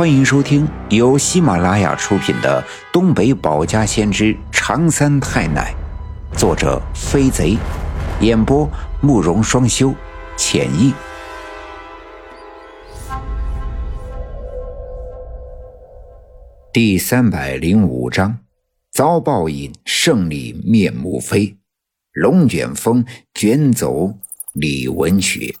欢迎收听由喜马拉雅出品的《东北保家先知长三太奶》，作者飞贼，演播慕容双修，浅意。第三百零五章：遭报应，胜利面目非，龙卷风卷走李文学。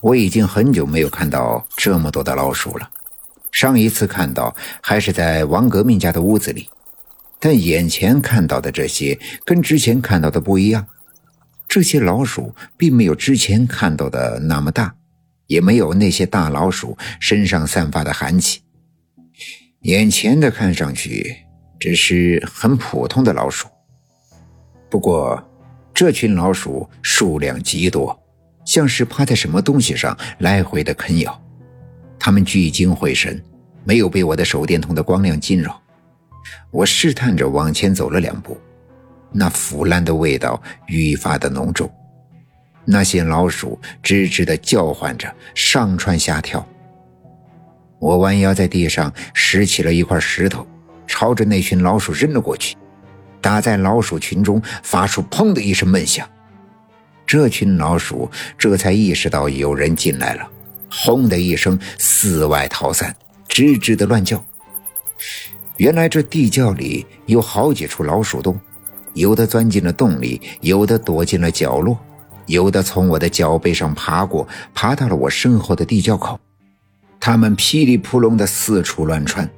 我已经很久没有看到这么多的老鼠了。上一次看到还是在王革命家的屋子里，但眼前看到的这些跟之前看到的不一样。这些老鼠并没有之前看到的那么大，也没有那些大老鼠身上散发的寒气。眼前的看上去只是很普通的老鼠，不过这群老鼠数量极多。像是趴在什么东西上来回的啃咬，他们聚精会神，没有被我的手电筒的光亮惊扰。我试探着往前走了两步，那腐烂的味道愈发的浓重。那些老鼠吱吱的叫唤着，上蹿下跳。我弯腰在地上拾起了一块石头，朝着那群老鼠扔了过去，打在老鼠群中，发出“砰”的一声闷响。这群老鼠这才意识到有人进来了，轰的一声四外逃散，吱吱的乱叫。原来这地窖里有好几处老鼠洞，有的钻进了洞里，有的躲进了角落，有的从我的脚背上爬过，爬到了我身后的地窖口。它们噼里扑隆的四处乱窜，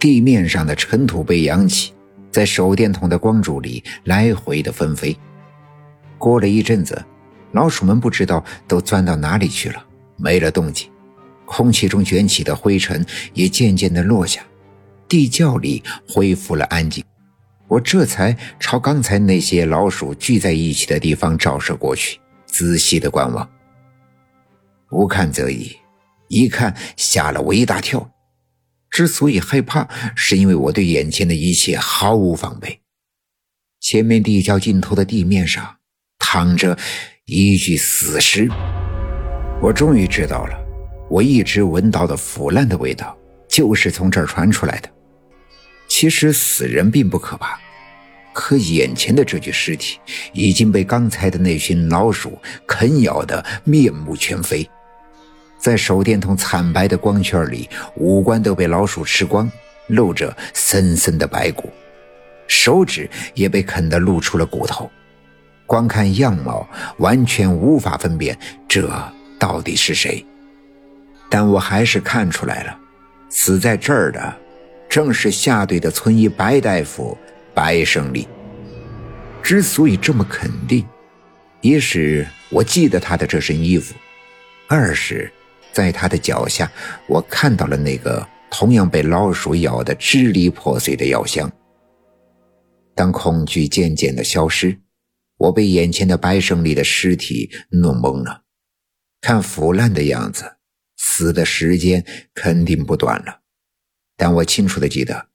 地面上的尘土被扬起，在手电筒的光柱里来回的纷飞。过了一阵子。老鼠们不知道都钻到哪里去了，没了动静，空气中卷起的灰尘也渐渐的落下，地窖里恢复了安静。我这才朝刚才那些老鼠聚在一起的地方照射过去，仔细的观望。不看则已，一看吓了我一大跳。之所以害怕，是因为我对眼前的一切毫无防备。前面地窖尽头的地面上躺着。一具死尸，我终于知道了，我一直闻到的腐烂的味道，就是从这儿传出来的。其实死人并不可怕，可眼前的这具尸体已经被刚才的那群老鼠啃咬得面目全非，在手电筒惨白的光圈里，五官都被老鼠吃光，露着森森的白骨，手指也被啃得露出了骨头。光看样貌，完全无法分辨这到底是谁，但我还是看出来了，死在这儿的正是下队的村医白大夫白胜利。之所以这么肯定，一是我记得他的这身衣服，二是，在他的脚下，我看到了那个同样被老鼠咬得支离破碎的药箱。当恐惧渐渐的消失。我被眼前的白胜利的尸体弄懵了，看腐烂的样子，死的时间肯定不短了。但我清楚的记得，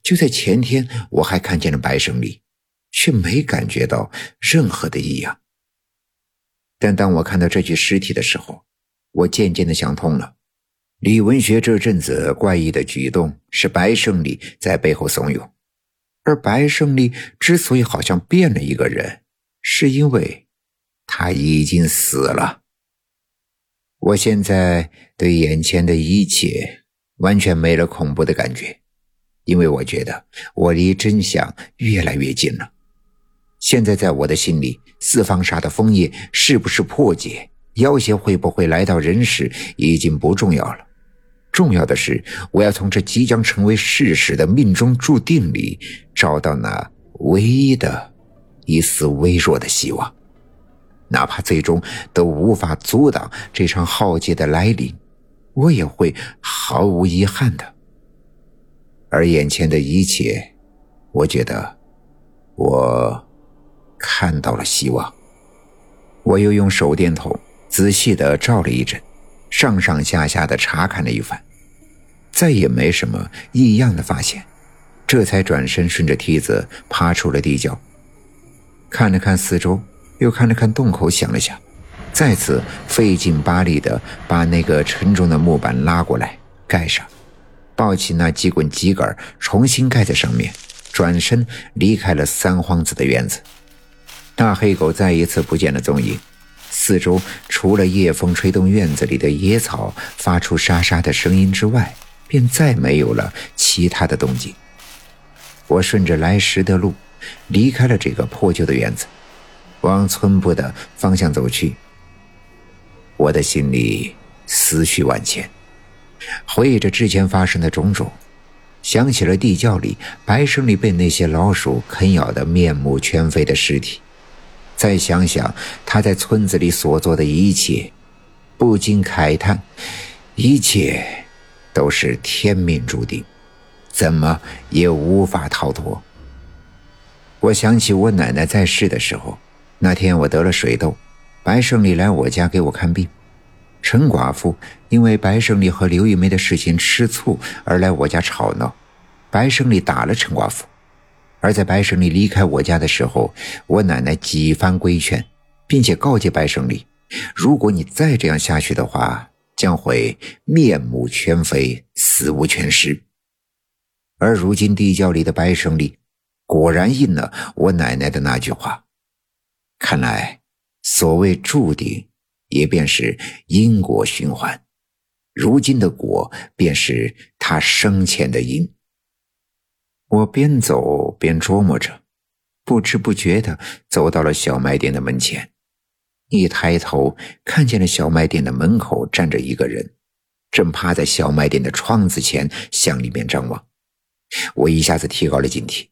就在前天，我还看见了白胜利，却没感觉到任何的异样。但当我看到这具尸体的时候，我渐渐的想通了：李文学这阵子怪异的举动，是白胜利在背后怂恿，而白胜利之所以好像变了一个人。是因为他已经死了。我现在对眼前的一切完全没了恐怖的感觉，因为我觉得我离真相越来越近了。现在在我的心里，四方沙的枫叶是不是破解，妖邪会不会来到人世，已经不重要了。重要的是，我要从这即将成为事实的命中注定里找到那唯一的。一丝微弱的希望，哪怕最终都无法阻挡这场浩劫的来临，我也会毫无遗憾的。而眼前的一切，我觉得我看到了希望。我又用手电筒仔细的照了一阵，上上下下的查看了一番，再也没什么异样的发现，这才转身顺着梯子爬出了地窖。看了看四周，又看了看洞口，想了想，再次费劲巴力的把那个沉重的木板拉过来，盖上，抱起那几棍秸秆，重新盖在上面，转身离开了三皇子的院子。大黑狗再一次不见了踪影，四周除了夜风吹动院子里的野草发出沙沙的声音之外，便再没有了其他的动静。我顺着来时的路，离开了这个破旧的院子，往村部的方向走去。我的心里思绪万千。回忆着之前发生的种种，想起了地窖里白胜利被那些老鼠啃咬得面目全非的尸体，再想想他在村子里所做的一切，不禁慨叹：一切都是天命注定，怎么也无法逃脱。我想起我奶奶在世的时候，那天我得了水痘，白胜利来我家给我看病。陈寡妇因为白胜利和刘玉梅的事情吃醋而来我家吵闹，白胜利打了陈寡妇。而在白胜利离开我家的时候，我奶奶几番规劝，并且告诫白胜利：如果你再这样下去的话，将会面目全非，死无全尸。而如今地窖里的白胜利，果然应了我奶奶的那句话。看来，所谓注定。也便是因果循环，如今的果便是他生前的因。我边走边琢磨着，不知不觉的走到了小卖店的门前。一抬头，看见了小卖店的门口站着一个人，正趴在小卖店的窗子前向里面张望。我一下子提高了警惕，